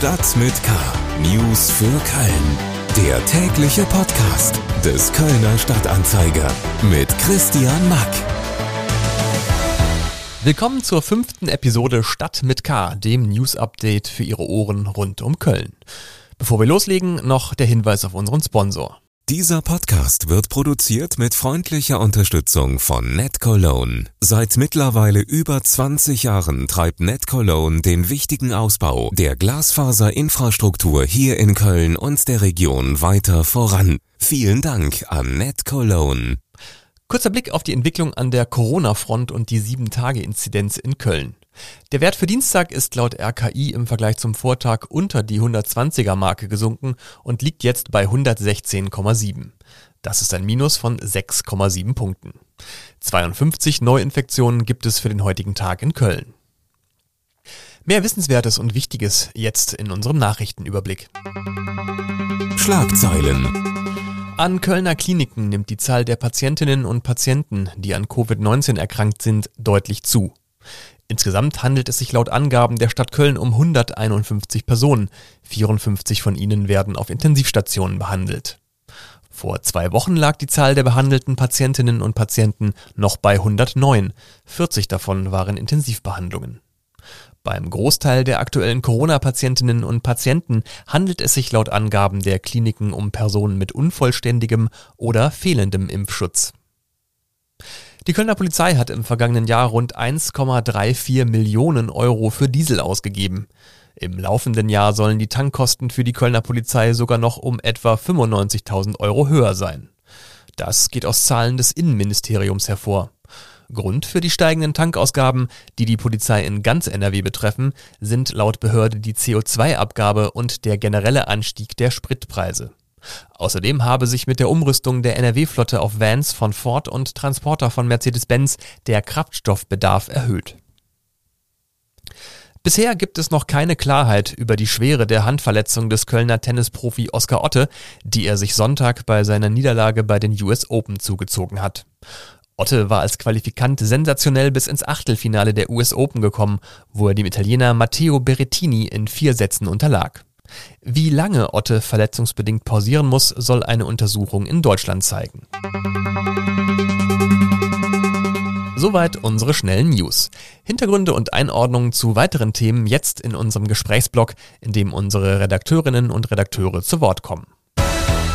Stadt mit K. News für Köln. Der tägliche Podcast des Kölner Stadtanzeiger mit Christian Mack. Willkommen zur fünften Episode Stadt mit K, dem News-Update für Ihre Ohren rund um Köln. Bevor wir loslegen, noch der Hinweis auf unseren Sponsor. Dieser Podcast wird produziert mit freundlicher Unterstützung von NetCologne. Seit mittlerweile über 20 Jahren treibt NetCologne den wichtigen Ausbau der Glasfaserinfrastruktur hier in Köln und der Region weiter voran. Vielen Dank an NetCologne. Kurzer Blick auf die Entwicklung an der Corona-Front und die 7-Tage-Inzidenz in Köln. Der Wert für Dienstag ist laut RKI im Vergleich zum Vortag unter die 120er Marke gesunken und liegt jetzt bei 116,7. Das ist ein Minus von 6,7 Punkten. 52 Neuinfektionen gibt es für den heutigen Tag in Köln. Mehr Wissenswertes und Wichtiges jetzt in unserem Nachrichtenüberblick. Schlagzeilen. An Kölner Kliniken nimmt die Zahl der Patientinnen und Patienten, die an Covid-19 erkrankt sind, deutlich zu. Insgesamt handelt es sich laut Angaben der Stadt Köln um 151 Personen. 54 von ihnen werden auf Intensivstationen behandelt. Vor zwei Wochen lag die Zahl der behandelten Patientinnen und Patienten noch bei 109. 40 davon waren Intensivbehandlungen. Beim Großteil der aktuellen Corona-Patientinnen und Patienten handelt es sich laut Angaben der Kliniken um Personen mit unvollständigem oder fehlendem Impfschutz. Die Kölner Polizei hat im vergangenen Jahr rund 1,34 Millionen Euro für Diesel ausgegeben. Im laufenden Jahr sollen die Tankkosten für die Kölner Polizei sogar noch um etwa 95.000 Euro höher sein. Das geht aus Zahlen des Innenministeriums hervor. Grund für die steigenden Tankausgaben, die die Polizei in ganz NRW betreffen, sind laut Behörde die CO2-Abgabe und der generelle Anstieg der Spritpreise. Außerdem habe sich mit der Umrüstung der NRW-Flotte auf Vans von Ford und Transporter von Mercedes-Benz der Kraftstoffbedarf erhöht. Bisher gibt es noch keine Klarheit über die Schwere der Handverletzung des Kölner Tennisprofi Oskar Otte, die er sich Sonntag bei seiner Niederlage bei den US Open zugezogen hat. Otte war als Qualifikant sensationell bis ins Achtelfinale der US Open gekommen, wo er dem Italiener Matteo Berrettini in vier Sätzen unterlag. Wie lange Otte verletzungsbedingt pausieren muss, soll eine Untersuchung in Deutschland zeigen. Soweit unsere schnellen News. Hintergründe und Einordnungen zu weiteren Themen jetzt in unserem Gesprächsblock, in dem unsere Redakteurinnen und Redakteure zu Wort kommen.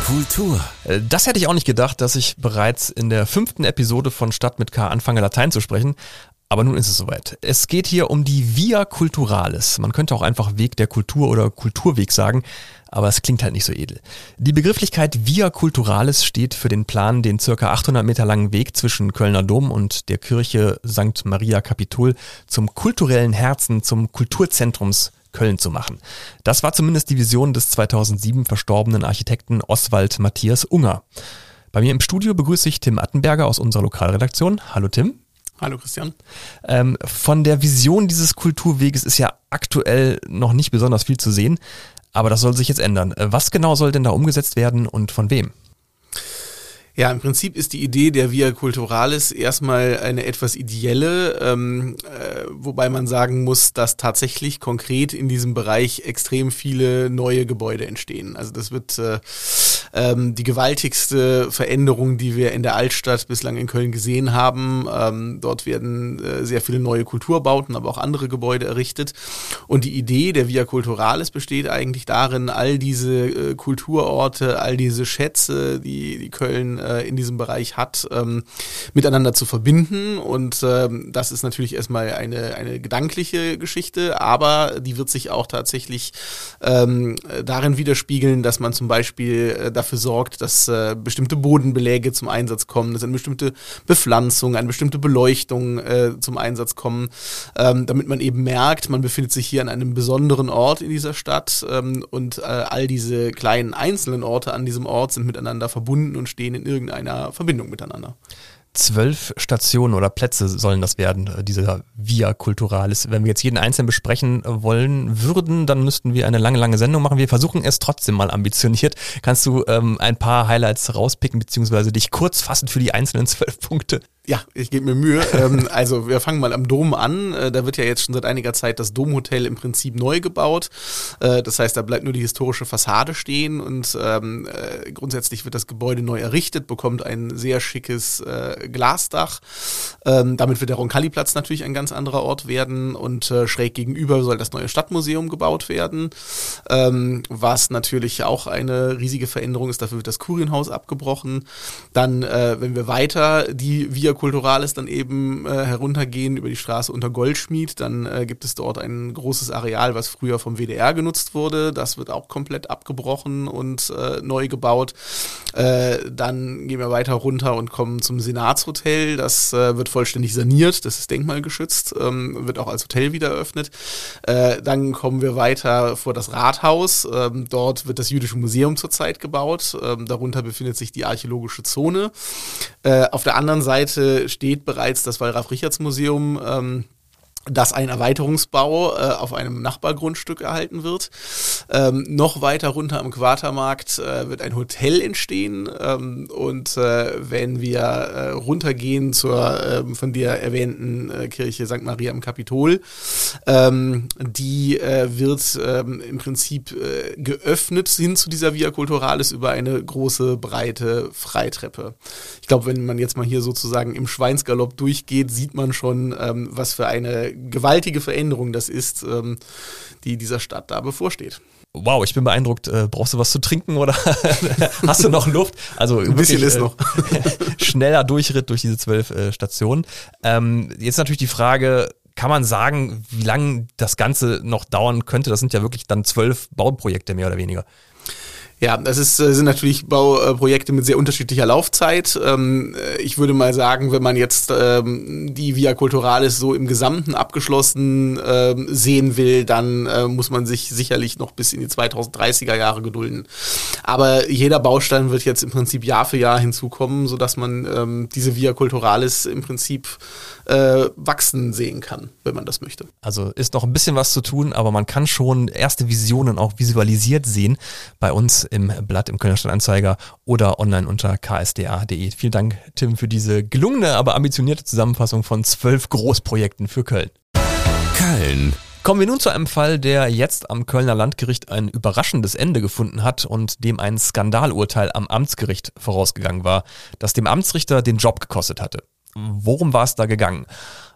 Kultur. Das hätte ich auch nicht gedacht, dass ich bereits in der fünften Episode von Stadt mit K anfange Latein zu sprechen. Aber nun ist es soweit. Es geht hier um die Via Culturalis. Man könnte auch einfach Weg der Kultur oder Kulturweg sagen, aber es klingt halt nicht so edel. Die Begrifflichkeit Via Culturalis steht für den Plan, den circa 800 Meter langen Weg zwischen Kölner Dom und der Kirche St. Maria Capitol zum kulturellen Herzen, zum Kulturzentrums Köln zu machen. Das war zumindest die Vision des 2007 verstorbenen Architekten Oswald Matthias Unger. Bei mir im Studio begrüße ich Tim Attenberger aus unserer Lokalredaktion. Hallo Tim. Hallo Christian. Ähm, von der Vision dieses Kulturweges ist ja aktuell noch nicht besonders viel zu sehen, aber das soll sich jetzt ändern. Äh, was genau soll denn da umgesetzt werden und von wem? Ja, im Prinzip ist die Idee der Via Culturalis erstmal eine etwas ideelle, ähm, äh, wobei man sagen muss, dass tatsächlich konkret in diesem Bereich extrem viele neue Gebäude entstehen. Also das wird äh, ähm, die gewaltigste Veränderung, die wir in der Altstadt bislang in Köln gesehen haben. Ähm, dort werden äh, sehr viele neue Kulturbauten, aber auch andere Gebäude errichtet. Und die Idee der Via Culturalis besteht eigentlich darin, all diese äh, Kulturorte, all diese Schätze, die, die Köln äh, in diesem Bereich hat, ähm, miteinander zu verbinden. Und ähm, das ist natürlich erstmal eine, eine gedankliche Geschichte, aber die wird sich auch tatsächlich ähm, darin widerspiegeln, dass man zum Beispiel äh, dafür sorgt, dass äh, bestimmte Bodenbeläge zum Einsatz kommen, dass eine bestimmte Bepflanzung, eine bestimmte Beleuchtung äh, zum Einsatz kommen, ähm, damit man eben merkt, man befindet sich hier an einem besonderen Ort in dieser Stadt ähm, und äh, all diese kleinen einzelnen Orte an diesem Ort sind miteinander verbunden und stehen in irgendeiner Verbindung miteinander zwölf Stationen oder Plätze sollen das werden, äh, dieser Via Culturalis. Wenn wir jetzt jeden einzelnen besprechen wollen würden, dann müssten wir eine lange, lange Sendung machen. Wir versuchen es trotzdem mal ambitioniert. Kannst du ähm, ein paar Highlights rauspicken, beziehungsweise dich kurz fassen für die einzelnen zwölf Punkte? Ja, ich gebe mir Mühe. ähm, also wir fangen mal am Dom an. Äh, da wird ja jetzt schon seit einiger Zeit das Domhotel im Prinzip neu gebaut. Äh, das heißt, da bleibt nur die historische Fassade stehen und ähm, äh, grundsätzlich wird das Gebäude neu errichtet, bekommt ein sehr schickes äh, Glasdach. Ähm, damit wird der Roncalli-Platz natürlich ein ganz anderer Ort werden und äh, schräg gegenüber soll das neue Stadtmuseum gebaut werden, ähm, was natürlich auch eine riesige Veränderung ist. Dafür wird das Kurienhaus abgebrochen. Dann, äh, wenn wir weiter die Via Culturalis dann eben äh, heruntergehen über die Straße unter Goldschmied, dann äh, gibt es dort ein großes Areal, was früher vom WDR genutzt wurde. Das wird auch komplett abgebrochen und äh, neu gebaut. Äh, dann gehen wir weiter runter und kommen zum Senatshotel. Das äh, wird vollständig saniert. Das ist denkmalgeschützt, ähm, wird auch als Hotel wieder eröffnet. Äh, dann kommen wir weiter vor das Rathaus. Ähm, dort wird das Jüdische Museum zurzeit gebaut. Ähm, darunter befindet sich die archäologische Zone. Auf der anderen Seite steht bereits das Wallraf-Richards-Museum. Ähm, dass ein Erweiterungsbau äh, auf einem Nachbargrundstück erhalten wird. Ähm, noch weiter runter am Quatermarkt äh, wird ein Hotel entstehen ähm, und äh, wenn wir äh, runtergehen zur ähm, von dir erwähnten äh, Kirche St. Maria am Kapitol, ähm, die äh, wird ähm, im Prinzip geöffnet hin zu dieser Via Culturalis über eine große, breite Freitreppe. Ich glaube, wenn man jetzt mal hier sozusagen im Schweinsgalopp durchgeht, sieht man schon, ähm, was für eine gewaltige Veränderung das ist, ähm, die dieser Stadt da bevorsteht. Wow, ich bin beeindruckt. Äh, brauchst du was zu trinken oder hast du noch Luft? Also ein bisschen wirklich, ist noch. schneller Durchritt durch diese zwölf äh, Stationen. Ähm, jetzt natürlich die Frage, kann man sagen, wie lange das Ganze noch dauern könnte? Das sind ja wirklich dann zwölf Bauprojekte mehr oder weniger. Ja, das ist, äh, sind natürlich Bauprojekte mit sehr unterschiedlicher Laufzeit. Ähm, äh, ich würde mal sagen, wenn man jetzt ähm, die Via Culturalis so im Gesamten abgeschlossen ähm, sehen will, dann äh, muss man sich sicherlich noch bis in die 2030er Jahre gedulden. Aber jeder Baustein wird jetzt im Prinzip Jahr für Jahr hinzukommen, sodass man diese Via Culturalis im Prinzip wachsen sehen kann, wenn man das möchte. Also ist noch ein bisschen was zu tun, aber man kann schon erste Visionen auch visualisiert sehen bei uns im Blatt im Kölner Stadtanzeiger oder online unter ksda.de. Vielen Dank, Tim, für diese gelungene, aber ambitionierte Zusammenfassung von zwölf Großprojekten für Köln. Köln. Kommen wir nun zu einem Fall, der jetzt am Kölner Landgericht ein überraschendes Ende gefunden hat und dem ein Skandalurteil am Amtsgericht vorausgegangen war, das dem Amtsrichter den Job gekostet hatte. Worum war es da gegangen?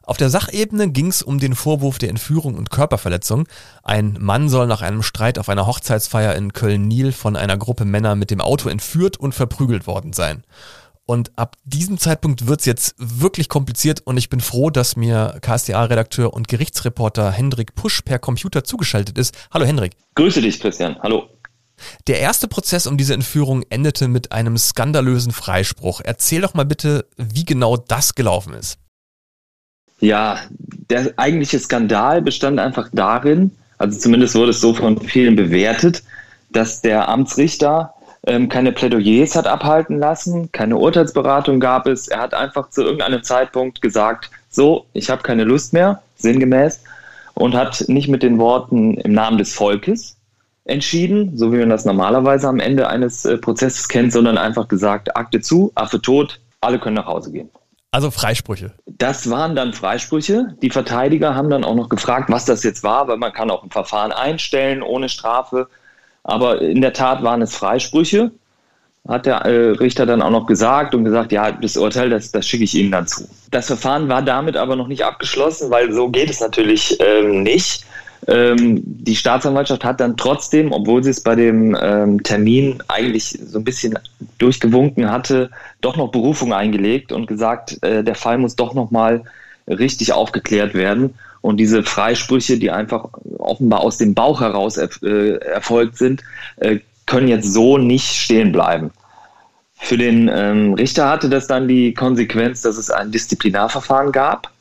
Auf der Sachebene ging es um den Vorwurf der Entführung und Körperverletzung. Ein Mann soll nach einem Streit auf einer Hochzeitsfeier in Köln-Nil von einer Gruppe Männer mit dem Auto entführt und verprügelt worden sein. Und ab diesem Zeitpunkt wird's jetzt wirklich kompliziert und ich bin froh, dass mir KSDA-Redakteur und Gerichtsreporter Hendrik Pusch per Computer zugeschaltet ist. Hallo Hendrik. Grüße dich, Christian. Hallo. Der erste Prozess um diese Entführung endete mit einem skandalösen Freispruch. Erzähl doch mal bitte, wie genau das gelaufen ist. Ja, der eigentliche Skandal bestand einfach darin, also zumindest wurde es so von vielen bewertet, dass der Amtsrichter ähm, keine Plädoyers hat abhalten lassen, keine Urteilsberatung gab es. Er hat einfach zu irgendeinem Zeitpunkt gesagt, so, ich habe keine Lust mehr, sinngemäß, und hat nicht mit den Worten im Namen des Volkes entschieden, so wie man das normalerweise am Ende eines äh, Prozesses kennt, sondern einfach gesagt, Akte zu, Affe tot, alle können nach Hause gehen. Also Freisprüche. Das waren dann Freisprüche. Die Verteidiger haben dann auch noch gefragt, was das jetzt war, weil man kann auch ein Verfahren einstellen ohne Strafe. Aber in der Tat waren es Freisprüche, hat der äh, Richter dann auch noch gesagt und gesagt, ja, das Urteil, das, das schicke ich Ihnen dann zu. Das Verfahren war damit aber noch nicht abgeschlossen, weil so geht es natürlich ähm, nicht. Ähm, die Staatsanwaltschaft hat dann trotzdem, obwohl sie es bei dem ähm, Termin eigentlich so ein bisschen durchgewunken hatte, doch noch Berufung eingelegt und gesagt, äh, der Fall muss doch noch mal richtig aufgeklärt werden. Und diese Freisprüche, die einfach offenbar aus dem Bauch heraus er, äh, erfolgt sind, äh, können jetzt so nicht stehen bleiben. Für den ähm, Richter hatte das dann die Konsequenz, dass es ein Disziplinarverfahren gab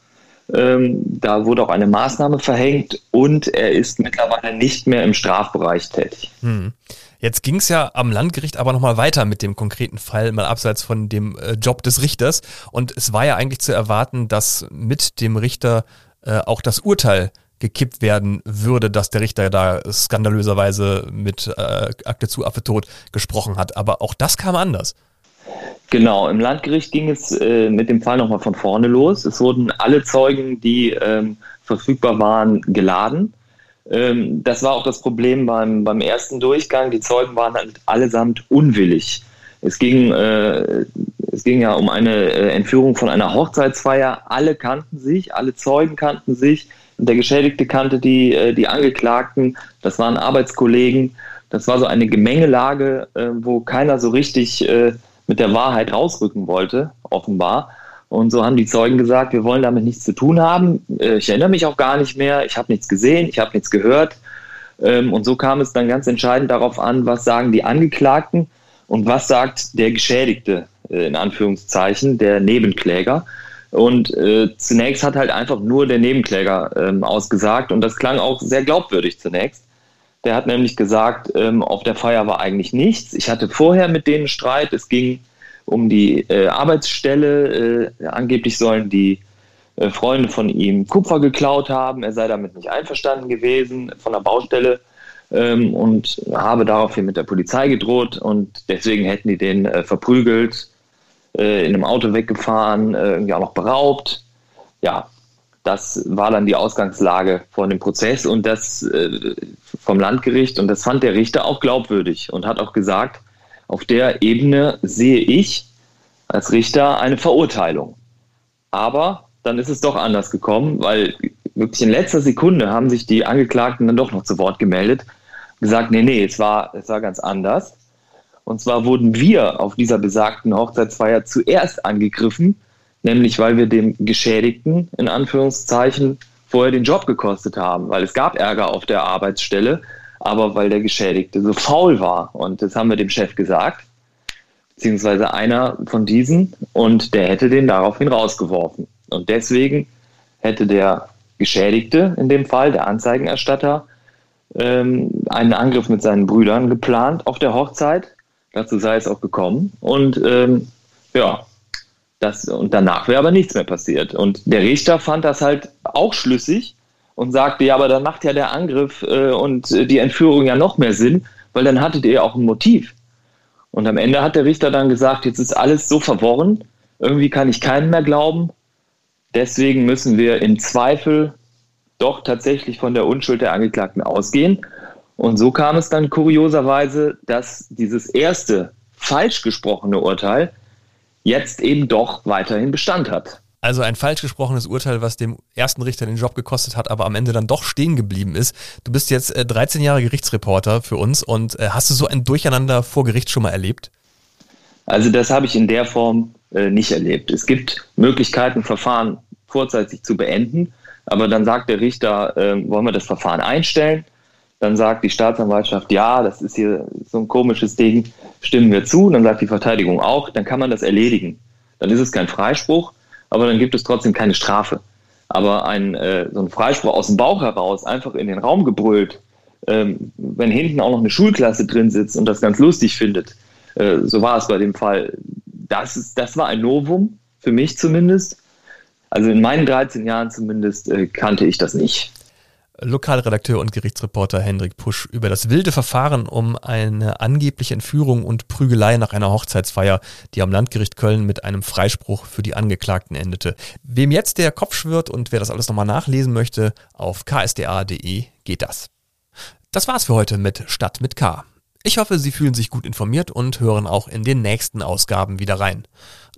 ähm, da wurde auch eine Maßnahme verhängt und er ist mittlerweile nicht mehr im Strafbereich tätig. Hm. Jetzt ging es ja am Landgericht aber nochmal weiter mit dem konkreten Fall, mal abseits von dem äh, Job des Richters. Und es war ja eigentlich zu erwarten, dass mit dem Richter äh, auch das Urteil gekippt werden würde, dass der Richter da skandalöserweise mit äh, Akte zu Affe tot gesprochen hat. Aber auch das kam anders. Genau, im Landgericht ging es äh, mit dem Fall nochmal von vorne los. Es wurden alle Zeugen, die ähm, verfügbar waren, geladen. Ähm, das war auch das Problem beim, beim ersten Durchgang. Die Zeugen waren halt allesamt unwillig. Es ging, äh, es ging ja um eine äh, Entführung von einer Hochzeitsfeier. Alle kannten sich, alle Zeugen kannten sich. Der Geschädigte kannte die, äh, die Angeklagten. Das waren Arbeitskollegen. Das war so eine Gemengelage, äh, wo keiner so richtig äh, mit der Wahrheit rausrücken wollte, offenbar. Und so haben die Zeugen gesagt, wir wollen damit nichts zu tun haben. Äh, ich erinnere mich auch gar nicht mehr. Ich habe nichts gesehen, ich habe nichts gehört. Ähm, und so kam es dann ganz entscheidend darauf an, was sagen die Angeklagten und was sagt der Geschädigte, äh, in Anführungszeichen, der Nebenkläger. Und äh, zunächst hat halt einfach nur der Nebenkläger ähm, ausgesagt und das klang auch sehr glaubwürdig zunächst. Der hat nämlich gesagt, ähm, auf der Feier war eigentlich nichts. Ich hatte vorher mit denen Streit. Es ging um die äh, Arbeitsstelle. Äh, angeblich sollen die äh, Freunde von ihm Kupfer geklaut haben. Er sei damit nicht einverstanden gewesen von der Baustelle ähm, und habe daraufhin mit der Polizei gedroht. Und deswegen hätten die den äh, verprügelt, äh, in einem Auto weggefahren, äh, irgendwie auch noch beraubt. Ja, das war dann die Ausgangslage von dem Prozess und das äh, vom Landgericht und das fand der Richter auch glaubwürdig und hat auch gesagt, auf der Ebene sehe ich als Richter eine Verurteilung. Aber dann ist es doch anders gekommen, weil wirklich in letzter Sekunde haben sich die Angeklagten dann doch noch zu Wort gemeldet, gesagt, nee, nee, es war, es war ganz anders. Und zwar wurden wir auf dieser besagten Hochzeitsfeier zuerst angegriffen nämlich weil wir dem Geschädigten in Anführungszeichen vorher den Job gekostet haben, weil es gab Ärger auf der Arbeitsstelle, aber weil der Geschädigte so faul war. Und das haben wir dem Chef gesagt, beziehungsweise einer von diesen, und der hätte den daraufhin rausgeworfen. Und deswegen hätte der Geschädigte, in dem Fall der Anzeigenerstatter, ähm, einen Angriff mit seinen Brüdern geplant auf der Hochzeit. Dazu sei es auch gekommen. Und ähm, ja, das, und danach wäre aber nichts mehr passiert. Und der Richter fand das halt auch schlüssig und sagte, ja, aber dann macht ja der Angriff äh, und die Entführung ja noch mehr Sinn, weil dann hattet ihr ja auch ein Motiv. Und am Ende hat der Richter dann gesagt, jetzt ist alles so verworren, irgendwie kann ich keinen mehr glauben. Deswegen müssen wir im Zweifel doch tatsächlich von der Unschuld der Angeklagten ausgehen. Und so kam es dann kurioserweise, dass dieses erste falsch gesprochene Urteil jetzt eben doch weiterhin Bestand hat. Also ein falsch gesprochenes Urteil, was dem ersten Richter den Job gekostet hat, aber am Ende dann doch stehen geblieben ist. Du bist jetzt 13 äh, Jahre Gerichtsreporter für uns und äh, hast du so ein Durcheinander vor Gericht schon mal erlebt? Also das habe ich in der Form äh, nicht erlebt. Es gibt Möglichkeiten, Verfahren vorzeitig zu beenden, aber dann sagt der Richter, wollen wir das Verfahren einstellen? Dann sagt die Staatsanwaltschaft, ja, das ist hier so ein komisches Ding, stimmen wir zu. Dann sagt die Verteidigung auch, dann kann man das erledigen. Dann ist es kein Freispruch, aber dann gibt es trotzdem keine Strafe. Aber ein, äh, so ein Freispruch aus dem Bauch heraus, einfach in den Raum gebrüllt, ähm, wenn hinten auch noch eine Schulklasse drin sitzt und das ganz lustig findet, äh, so war es bei dem Fall. Das, ist, das war ein Novum, für mich zumindest. Also in meinen 13 Jahren zumindest äh, kannte ich das nicht. Lokalredakteur und Gerichtsreporter Hendrik Pusch über das wilde Verfahren um eine angebliche Entführung und Prügelei nach einer Hochzeitsfeier, die am Landgericht Köln mit einem Freispruch für die Angeklagten endete. Wem jetzt der Kopf schwirrt und wer das alles nochmal nachlesen möchte, auf ksda.de geht das. Das war's für heute mit Stadt mit K. Ich hoffe, Sie fühlen sich gut informiert und hören auch in den nächsten Ausgaben wieder rein.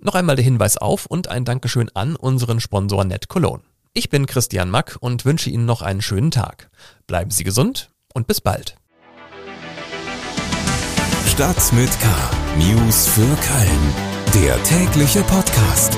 Noch einmal der Hinweis auf und ein Dankeschön an unseren Sponsor Net Cologne. Ich bin Christian Mack und wünsche Ihnen noch einen schönen Tag. Bleiben Sie gesund und bis bald. Stadt mit K. News für Köln. Der tägliche Podcast.